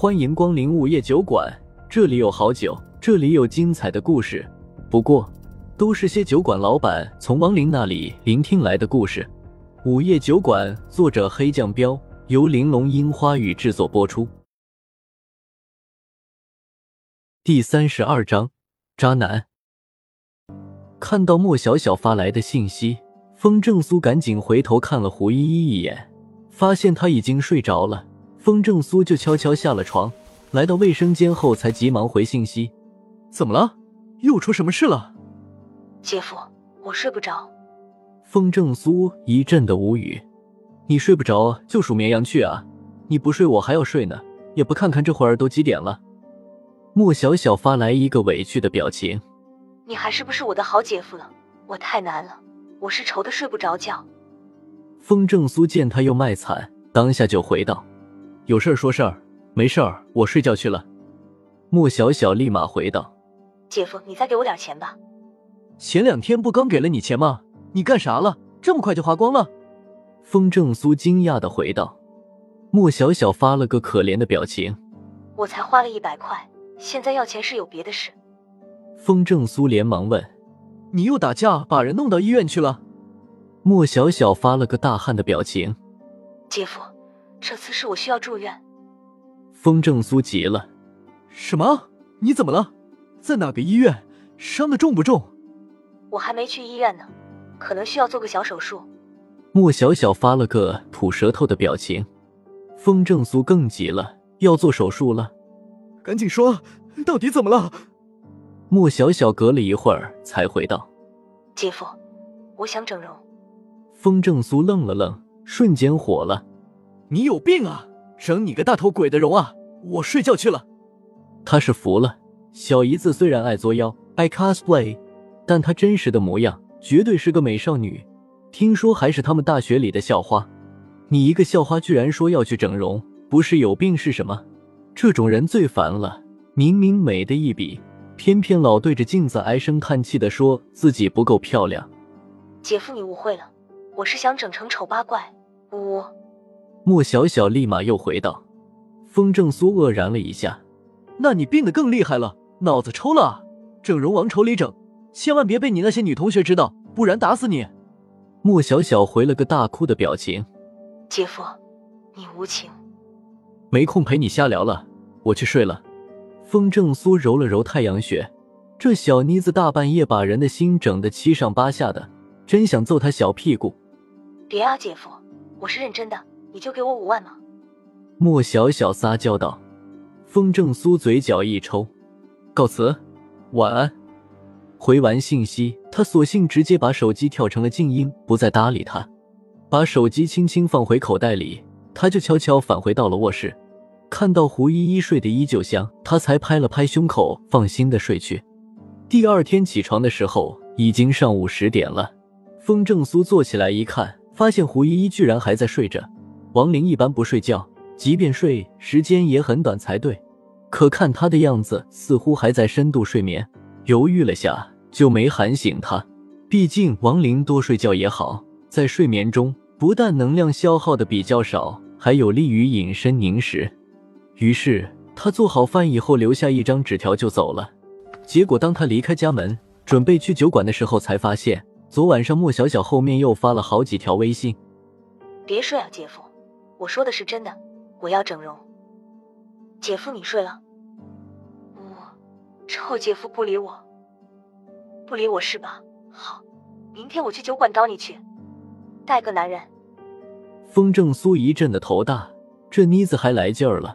欢迎光临午夜酒馆，这里有好酒，这里有精彩的故事。不过，都是些酒馆老板从亡灵那里聆听来的故事。午夜酒馆，作者黑酱标，由玲珑樱花雨制作播出。第三十二章，渣男。看到莫小小发来的信息，风正苏赶紧回头看了胡依依一眼，发现她已经睡着了。风正苏就悄悄下了床，来到卫生间后，才急忙回信息：“怎么了？又出什么事了？”姐夫，我睡不着。风正苏一阵的无语：“你睡不着就数绵羊去啊！你不睡我还要睡呢，也不看看这会儿都几点了。”莫小小发来一个委屈的表情：“你还是不是我的好姐夫了？我太难了，我是愁的睡不着觉。”风正苏见他又卖惨，当下就回道。有事儿说事儿，没事儿我睡觉去了。莫小小立马回道：“姐夫，你再给我点钱吧。前两天不刚给了你钱吗？你干啥了？这么快就花光了？”风正苏惊讶的回道。莫小小发了个可怜的表情：“我才花了一百块，现在要钱是有别的事。”风正苏连忙问：“你又打架把人弄到医院去了？”莫小小发了个大汗的表情：“姐夫。”这次是我需要住院。风正苏急了：“什么？你怎么了？在哪个医院？伤的重不重？”我还没去医院呢，可能需要做个小手术。莫小小发了个吐舌头的表情。风正苏更急了：“要做手术了？赶紧说，到底怎么了？”莫小小隔了一会儿才回道：“姐夫，我想整容。”风正苏愣了愣，瞬间火了。你有病啊！整你个大头鬼的容啊！我睡觉去了。他是服了，小姨子虽然爱作妖、爱 cosplay，但她真实的模样绝对是个美少女。听说还是他们大学里的校花。你一个校花居然说要去整容，不是有病是什么？这种人最烦了。明明美的一笔，偏偏老对着镜子唉声叹气的说自己不够漂亮。姐夫，你误会了，我是想整成丑八怪。呜呜。莫小小立马又回道：“风正苏愕然了一下，那你病得更厉害了，脑子抽了啊！整容往丑里整，千万别被你那些女同学知道，不然打死你！”莫小小回了个大哭的表情：“姐夫，你无情，没空陪你瞎聊了，我去睡了。”风正苏揉了揉太阳穴，这小妮子大半夜把人的心整得七上八下的，真想揍她小屁股。别啊，姐夫，我是认真的。你就给我五万吗？莫小小撒娇道。风正苏嘴角一抽，告辞，晚安。回完信息，他索性直接把手机调成了静音，不再搭理他。把手机轻轻放回口袋里，他就悄悄返回到了卧室。看到胡依依睡得依旧香，他才拍了拍胸口，放心的睡去。第二天起床的时候，已经上午十点了。风正苏坐起来一看，发现胡依依居然还在睡着。亡灵一般不睡觉，即便睡，时间也很短才对。可看他的样子，似乎还在深度睡眠。犹豫了下，就没喊醒他。毕竟亡灵多睡觉也好，在睡眠中不但能量消耗的比较少，还有利于隐身凝实。于是他做好饭以后，留下一张纸条就走了。结果当他离开家门，准备去酒馆的时候，才发现昨晚上莫小小后面又发了好几条微信：“别睡啊，姐夫。”我说的是真的，我要整容。姐夫，你睡了？我，臭姐夫不理我，不理我是吧？好，明天我去酒馆找你去，带个男人。风正苏一阵的头大，这妮子还来劲儿了，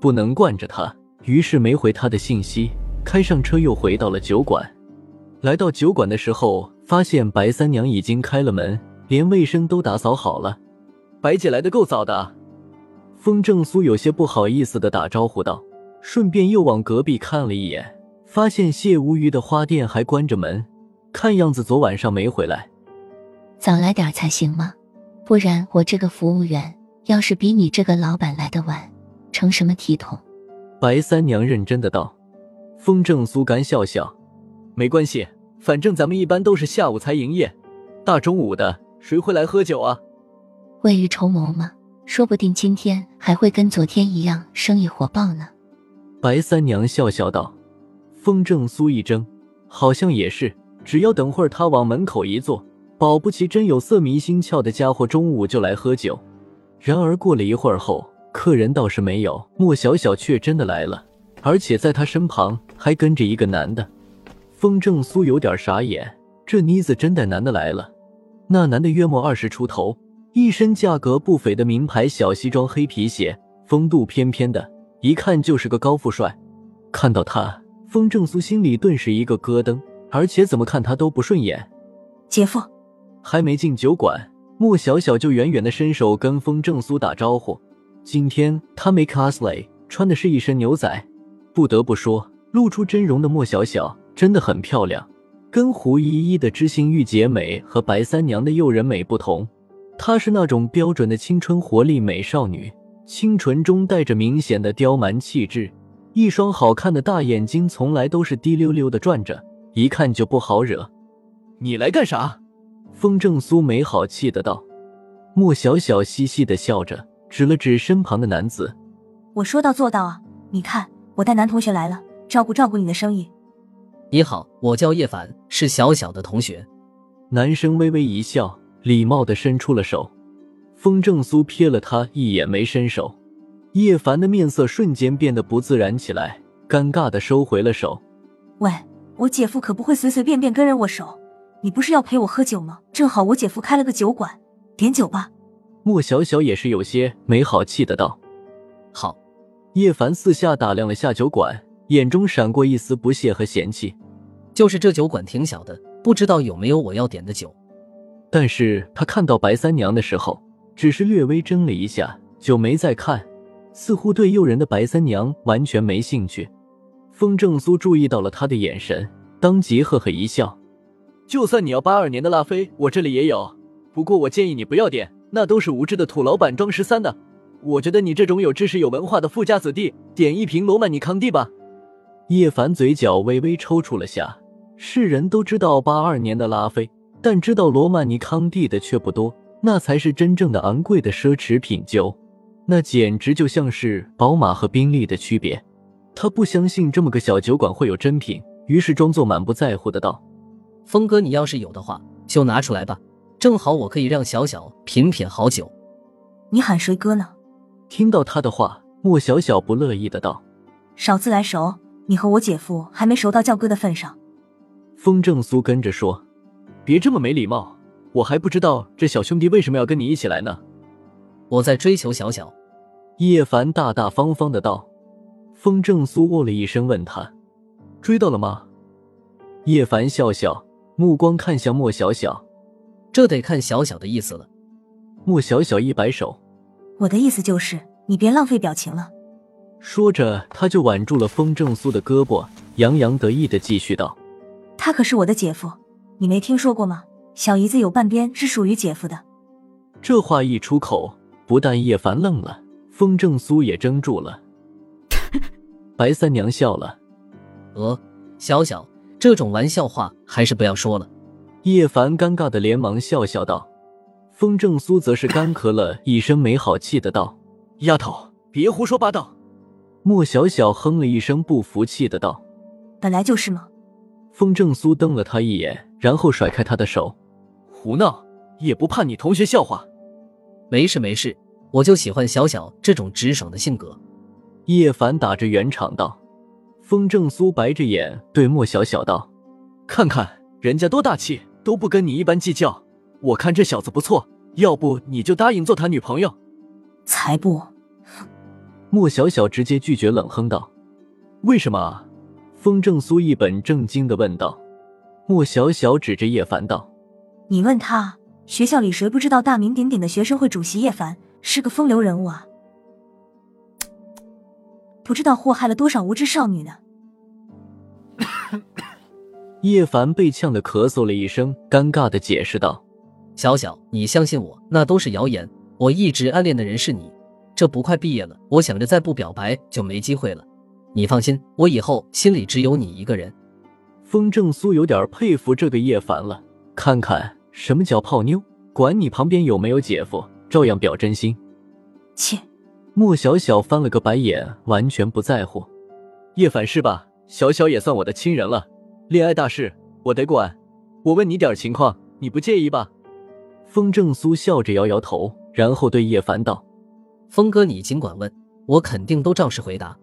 不能惯着她，于是没回他的信息，开上车又回到了酒馆。来到酒馆的时候，发现白三娘已经开了门，连卫生都打扫好了。白姐来的够早的，风正苏有些不好意思的打招呼道，顺便又往隔壁看了一眼，发现谢无鱼的花店还关着门，看样子昨晚上没回来。早来点才行吗？不然我这个服务员要是比你这个老板来的晚，成什么体统？白三娘认真的道。风正苏干笑笑，没关系，反正咱们一般都是下午才营业，大中午的谁会来喝酒啊？未雨绸缪吗？说不定今天还会跟昨天一样生意火爆呢。白三娘笑笑道。风正苏一怔，好像也是。只要等会儿他往门口一坐，保不齐真有色迷心窍的家伙中午就来喝酒。然而过了一会儿后，客人倒是没有，莫小小却真的来了，而且在他身旁还跟着一个男的。风正苏有点傻眼，这妮子真带男的来了。那男的约莫二十出头，一身价格不菲的名牌小西装、黑皮鞋，风度翩翩的，一看就是个高富帅。看到他，风正苏心里顿时一个咯噔。而且怎么看他都不顺眼，姐夫还没进酒馆，莫小小就远远的伸手跟风正苏打招呼。今天他没 cosplay，穿的是一身牛仔。不得不说，露出真容的莫小小真的很漂亮。跟胡依依的知性御姐美和白三娘的诱人美不同，她是那种标准的青春活力美少女，清纯中带着明显的刁蛮气质，一双好看的大眼睛从来都是滴溜溜的转着。一看就不好惹，你来干啥？风正苏没好气的道。莫小小嘻嘻的笑着，指了指身旁的男子：“我说到做到啊！你看，我带男同学来了，照顾照顾你的生意。”你好，我叫叶凡，是小小的同学。男生微微一笑，礼貌的伸出了手。风正苏瞥了他一眼，没伸手。叶凡的面色瞬间变得不自然起来，尴尬的收回了手。喂。我姐夫可不会随随便便跟人握手，你不是要陪我喝酒吗？正好我姐夫开了个酒馆，点酒吧。莫小小也是有些没好气的道：“好。”叶凡四下打量了下酒馆，眼中闪过一丝不屑和嫌弃。就是这酒馆挺小的，不知道有没有我要点的酒。但是他看到白三娘的时候，只是略微怔了一下，就没再看，似乎对诱人的白三娘完全没兴趣。风正苏注意到了他的眼神，当即呵呵一笑：“就算你要八二年的拉菲，我这里也有。不过我建议你不要点，那都是无知的土老板装十三的。我觉得你这种有知识、有文化的富家子弟，点一瓶罗曼尼康帝吧。”叶凡嘴角微微抽搐了下。世人都知道八二年的拉菲，但知道罗曼尼康帝的却不多。那才是真正的昂贵的奢侈品酒，那简直就像是宝马和宾利的区别。他不相信这么个小酒馆会有真品，于是装作满不在乎的道：“峰哥，你要是有的话，就拿出来吧，正好我可以让小小品品好酒。”你喊谁哥呢？听到他的话，莫小小不乐意的道：“少自来熟，你和我姐夫还没熟到叫哥的份上。”风正苏跟着说：“别这么没礼貌，我还不知道这小兄弟为什么要跟你一起来呢。”我在追求小小。叶凡大大方方的道。风正苏哦了一声，问他：“追到了吗？”叶凡笑笑，目光看向莫小小：“这得看小小的意思了。”莫小小一摆手：“我的意思就是，你别浪费表情了。”说着，他就挽住了风正苏的胳膊，洋洋得意的继续道：“他可是我的姐夫，你没听说过吗？小姨子有半边是属于姐夫的。”这话一出口，不但叶凡愣了，风正苏也怔住了。白三娘笑了，呃，小小，这种玩笑话还是不要说了。叶凡尴尬的连忙笑笑道，风正苏则是干咳了一声，没好气的道：“丫头，别胡说八道。”莫小小哼了一声，不服气的道：“本来就是嘛。”风正苏瞪了他一眼，然后甩开他的手：“胡闹，也不怕你同学笑话。”没事没事，我就喜欢小小这种直爽的性格。叶凡打着圆场道：“风正苏白着眼对莫小小道，看看人家多大气，都不跟你一般计较。我看这小子不错，要不你就答应做他女朋友？”才不！莫小小直接拒绝，冷哼道：“为什么？”风正苏一本正经的问道。莫小小指着叶凡道：“你问他，学校里谁不知道大名鼎鼎的学生会主席叶凡是个风流人物啊？”不知道祸害了多少无知少女呢。叶凡被呛得咳嗽了一声，尴尬的解释道：“小小，你相信我，那都是谣言。我一直暗恋的人是你，这不快毕业了，我想着再不表白就没机会了。你放心，我以后心里只有你一个人。”风正苏有点佩服这个叶凡了，看看什么叫泡妞，管你旁边有没有姐夫，照样表真心。切！莫小小翻了个白眼，完全不在乎。叶凡是吧？小小也算我的亲人了，恋爱大事我得管。我问你点情况，你不介意吧？风正苏笑着摇摇头，然后对叶凡道：“峰哥，你尽管问，我肯定都照实回答。”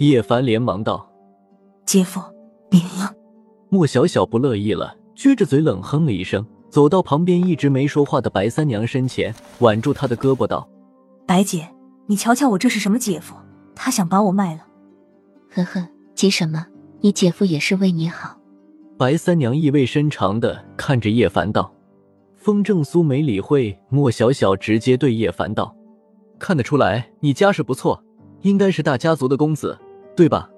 叶凡连忙道：“姐夫，别！”莫小小不乐意了，撅着嘴冷哼了一声，走到旁边一直没说话的白三娘身前，挽住她的胳膊道：“白姐，你瞧瞧我这是什么姐夫？他想把我卖了。”呵呵，急什么？你姐夫也是为你好。白三娘意味深长的看着叶凡道。风正苏没理会莫小小，直接对叶凡道：“看得出来你家世不错，应该是大家族的公子，对吧？”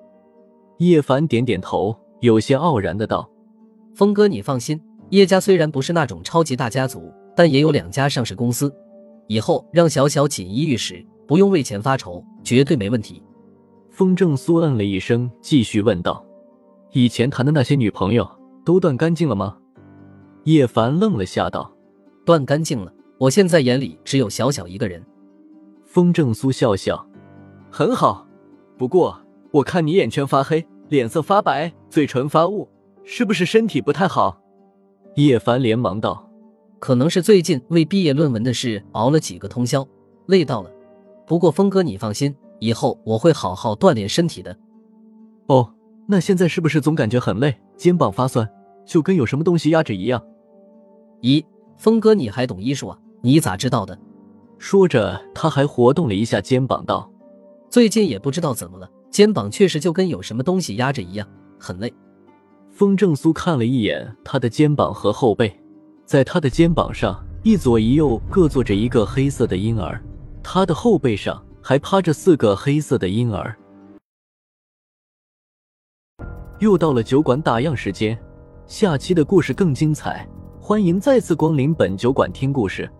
叶凡点点头，有些傲然的道：“峰哥，你放心，叶家虽然不是那种超级大家族，但也有两家上市公司，以后让小小锦衣玉食，不用为钱发愁，绝对没问题。”风正苏嗯了一声，继续问道：“以前谈的那些女朋友都断干净了吗？”叶凡愣了下，道：“断干净了，我现在眼里只有小小一个人。”风正苏笑笑：“很好，不过我看你眼圈发黑，脸色发白，嘴唇发雾，是不是身体不太好？”叶凡连忙道：“可能是最近为毕业论文的事熬了几个通宵，累到了。不过峰哥你放心，以后我会好好锻炼身体的。”哦，那现在是不是总感觉很累，肩膀发酸，就跟有什么东西压着一样？咦，峰哥，你还懂医术啊？你咋知道的？说着，他还活动了一下肩膀，道：“最近也不知道怎么了，肩膀确实就跟有什么东西压着一样，很累。”风正苏看了一眼他的肩膀和后背，在他的肩膀上，一左一右各坐着一个黑色的婴儿，他的后背上还趴着四个黑色的婴儿。又到了酒馆打烊时间，下期的故事更精彩。欢迎再次光临本酒馆听故事。